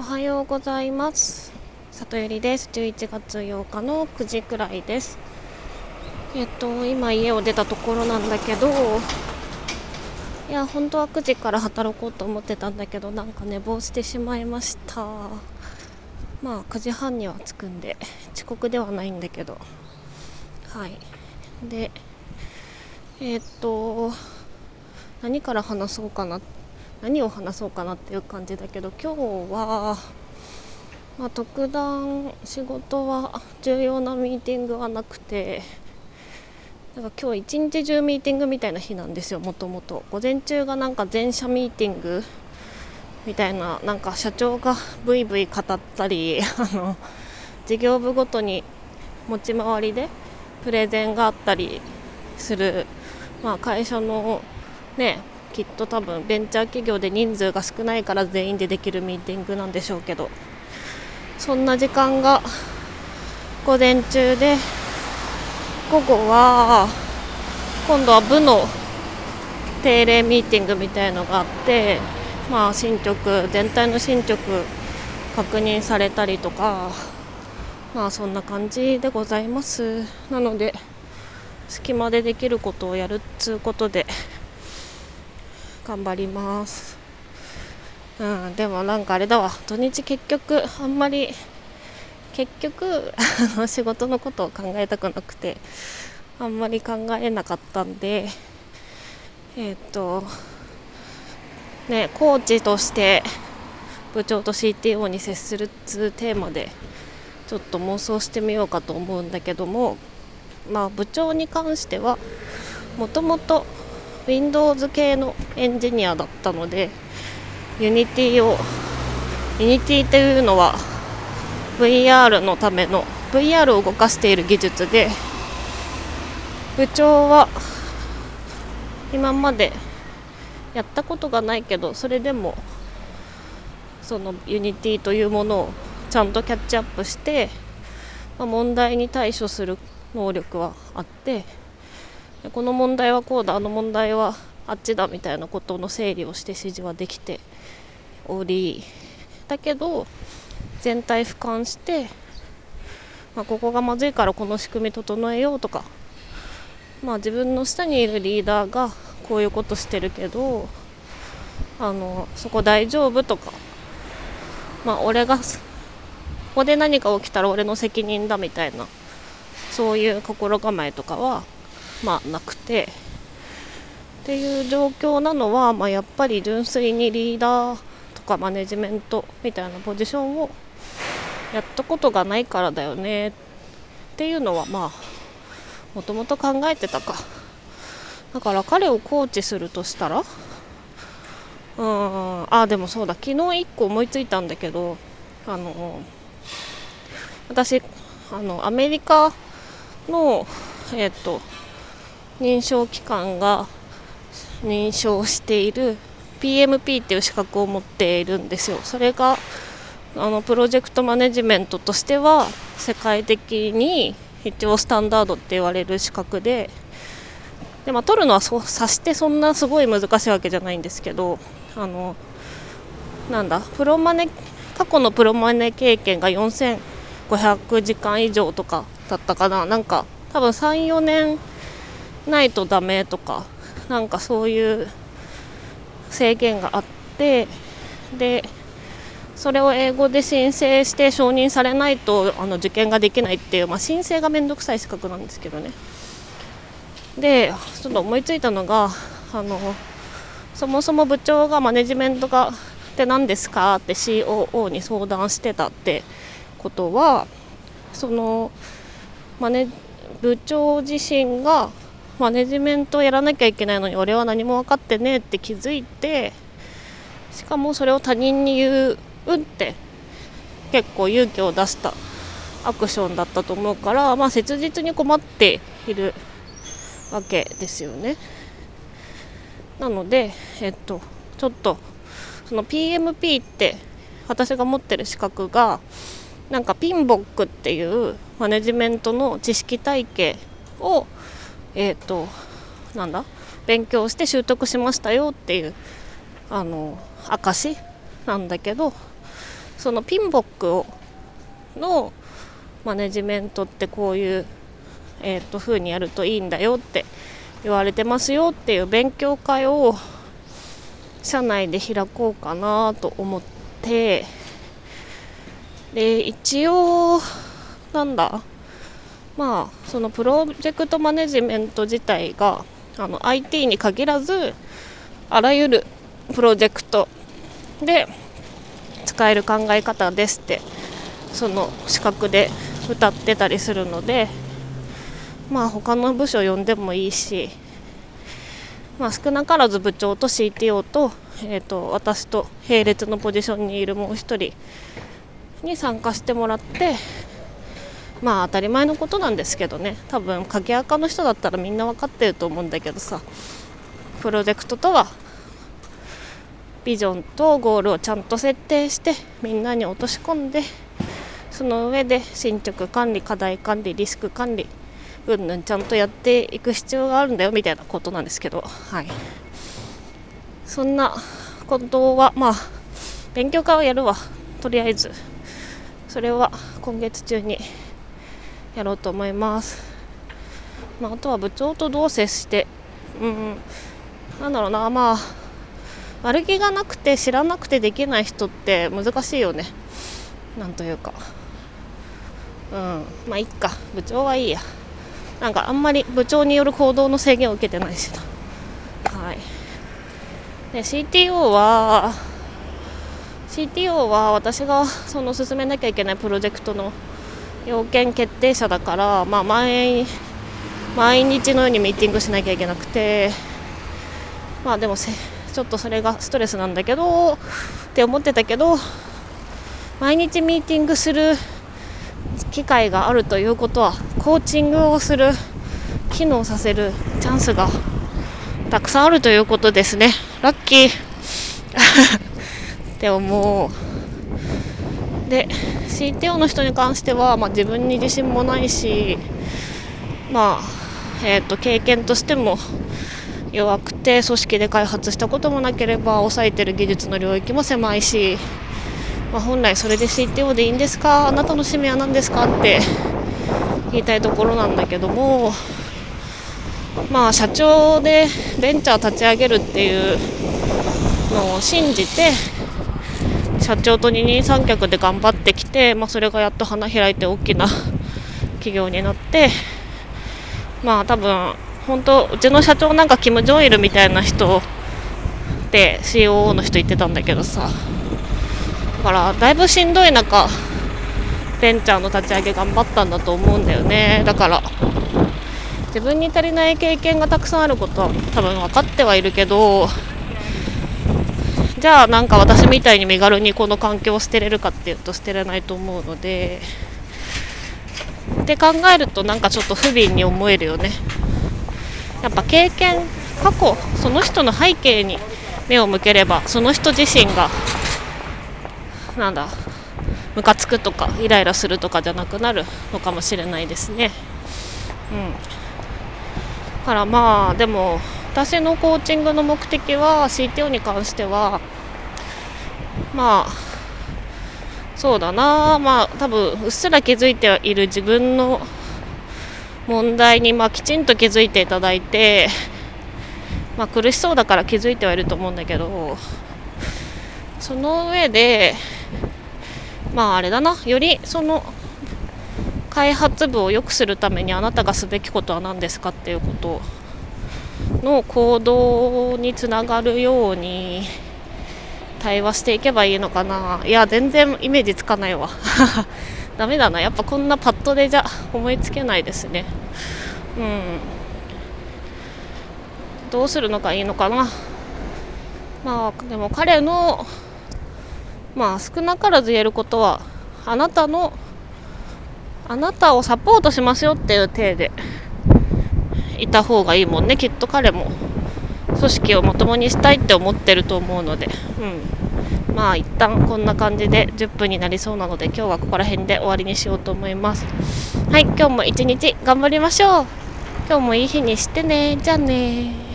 おはようございます。里ゆりです。11月8日の9時くらいです。えっと今家を出たところなんだけどいや本当は9時から働こうと思ってたんだけどなんか寝坊してしまいました。まあ9時半には着くんで遅刻ではないんだけど。はい。でえっと何から話そうかなって何を話そうかなっていう感じだけど今日は、まあ、特段仕事は重要なミーティングはなくてだか今日一日中ミーティングみたいな日なんですよもともと。午前中がなんか全社ミーティングみたいななんか社長がブイブイ語ったり あの事業部ごとに持ち回りでプレゼンがあったりする、まあ、会社のねきっと多分ベンチャー企業で人数が少ないから全員でできるミーティングなんでしょうけどそんな時間が午前中で午後は今度は部の定例ミーティングみたいのがあってまあ進捗全体の進捗確認されたりとかまあそんな感じでございます。なので隙間でできることをやるっつうことで頑張ります。うんでもなんかあれだわ。土日結局あんまり結局仕事のことを考えたくなくてあんまり考えなかったんでえっ、とねコーチとして部長と CTO に接するっつうテーマでちょっと妄想してみようかと思うんだけどもまあ部長に関してはもともと Windows 系のエンジニアだったので Unity を Unity というのは VR のための VR を動かしている技術で部長は今までやったことがないけどそれでもその Unity というものをちゃんとキャッチアップして、まあ、問題に対処する能力はあってこの問題はこうだあの問題はあっちだみたいなことの整理をして指示はできておりだけど全体俯瞰して、まあ、ここがまずいからこの仕組み整えようとか、まあ、自分の下にいるリーダーがこういうことしてるけどあのそこ大丈夫とか、まあ、俺がここで何か起きたら俺の責任だみたいなそういう心構えとかはまあなくて。っていう状況なのは、まあ、やっぱり純粋にリーダーとかマネジメントみたいなポジションをやったことがないからだよね。っていうのはまあもともと考えてたか。だから彼をコーチするとしたらうんあでもそうだ。昨日1個思いついたんだけどあの私あのアメリカのえっ、と認証機関が認証している PMP っていう資格を持っているんですよ。それがあのプロジェクトマネジメントとしては世界的に一応スタンダードって言われる資格でで、まあ、取るのはそうさしてそんなすごい難しいわけじゃないんですけどあのなんだプロマネ過去のプロマネ経験が4500時間以上とかだったかななんか多分34年ないとダメとかなんかそういう制限があってでそれを英語で申請して承認されないとあの受験ができないっていう、まあ、申請が面倒くさい資格なんですけどね。でちょっと思いついたのがあのそもそも部長がマネジメントがって何ですかって COO に相談してたってことはそのマネ部長自身がマネジメントをやらなきゃいけないのに俺は何も分かってねえって気づいてしかもそれを他人に言うって結構勇気を出したアクションだったと思うから、まあ、切実に困っているわけですよね。なので、えっと、ちょっとその PMP って私が持ってる資格がなんかピンボックっていうマネジメントの知識体系をえっ、ー、となんだ？勉強して習得しましたよっていうあの証なんだけどそのピンボックをのマネジメントってこういう、えー、と風にやるといいんだよって言われてますよっていう勉強会を社内で開こうかなと思ってで一応なんだ？まあそのプロジェクトマネジメント自体があの IT に限らずあらゆるプロジェクトで使える考え方ですってその資格で歌ってたりするのでまあ他の部署呼んでもいいし、まあ、少なからず部長と CTO と,、えーと、私と並列のポジションにいるもう1人に参加してもらってまあ当たり前のことなんですけどね。多分鍵垢の人だったらみんな分かってると思うんだけどさ。プロジェクトとはビジョンとゴールをちゃんと設定してみんなに落とし込んでその上で進捗管理課題管理リスク管理うんぬんちゃんとやっていく必要があるんだよみたいなことなんですけど。はい。そんなことはまあ勉強会はやるわ。とりあえず。それは今月中にやろうと思います、まあ、あとは部長とどう接してうんなんだろうなまあ悪気がなくて知らなくてできない人って難しいよね。なんというか。うんまあいっか。部長はいいや。なんかあんまり部長による行動の制限を受けてないしな。はい。で CTO は CTO は私がその進めなきゃいけないプロジェクトの要件決定者だから、まあ、毎毎日のようにミーティングしなきゃいけなくてまあでもちょっとそれがストレスなんだけどって思ってたけど毎日ミーティングする機会があるということはコーチングをする機能させるチャンスがたくさんあるということですね。ラッキー。って思う。で CTO の人に関しては、まあ、自分に自信もないしまあえーと、経験としても弱くて組織で開発したこともなければ抑えてる技術の領域も狭いしまあ、本来それで CTO でいいんですかあなたの使命は何ですかって言いたいところなんだけどもまあ社長でベンチャー立ち上げるっていうのを信じて社長と二人三脚で頑張ってきて、まあ、それがやっと花開いて大きな 企業になってまあ多分本当うちの社長なんかキム・ジョンイルみたいな人で COO の人言ってたんだけどさ。だからだいぶしんどい中ベンチャーの立ち上げ頑張ったんだと思うんだよね。だから自分に足りない経験がたくさんあることは多分分かってはいるけどじゃあなんか私みたいに身軽にこの環境を捨てれるかっていうと捨てれないと思うのでって考えるとなんかちょっと不憫に思えるよねやっぱ経験過去その人の背景に目を向ければその人自身がなんだムカつくとかイライラするとかじゃなくなるのかもしれないですね。うん、からまあでも私のコーチングの目的は CTO に関してはまあそうだな。まあ多分うっすら気づいている自分の問題にまあきちんと気づいていただいてまあ苦しそうだから気づいてはいると思うんだけどその上でまああれだな。よりその開発部を良くするためにあなたがすべきことは何ですかっていうことの行動につながるように対話していけばいいのかな。いや全然イメージつかないわ。ダメだな。やっぱこんなパッドでじゃ思いつけないですね。うん。どうするのがいいのかな。まあでも彼のまあ少なからず言えることはあなたのあなたをサポートしますよっていう体で。いた方がいいもんねきっと彼も。組織をまともにしたいって思ってると思うので、うん、まあ一旦こんな感じで10分になりそうなので今日はここら辺で終わりにしようと思います。はい今日も一日頑張りましょう。今日もいい日にしてね。じゃあね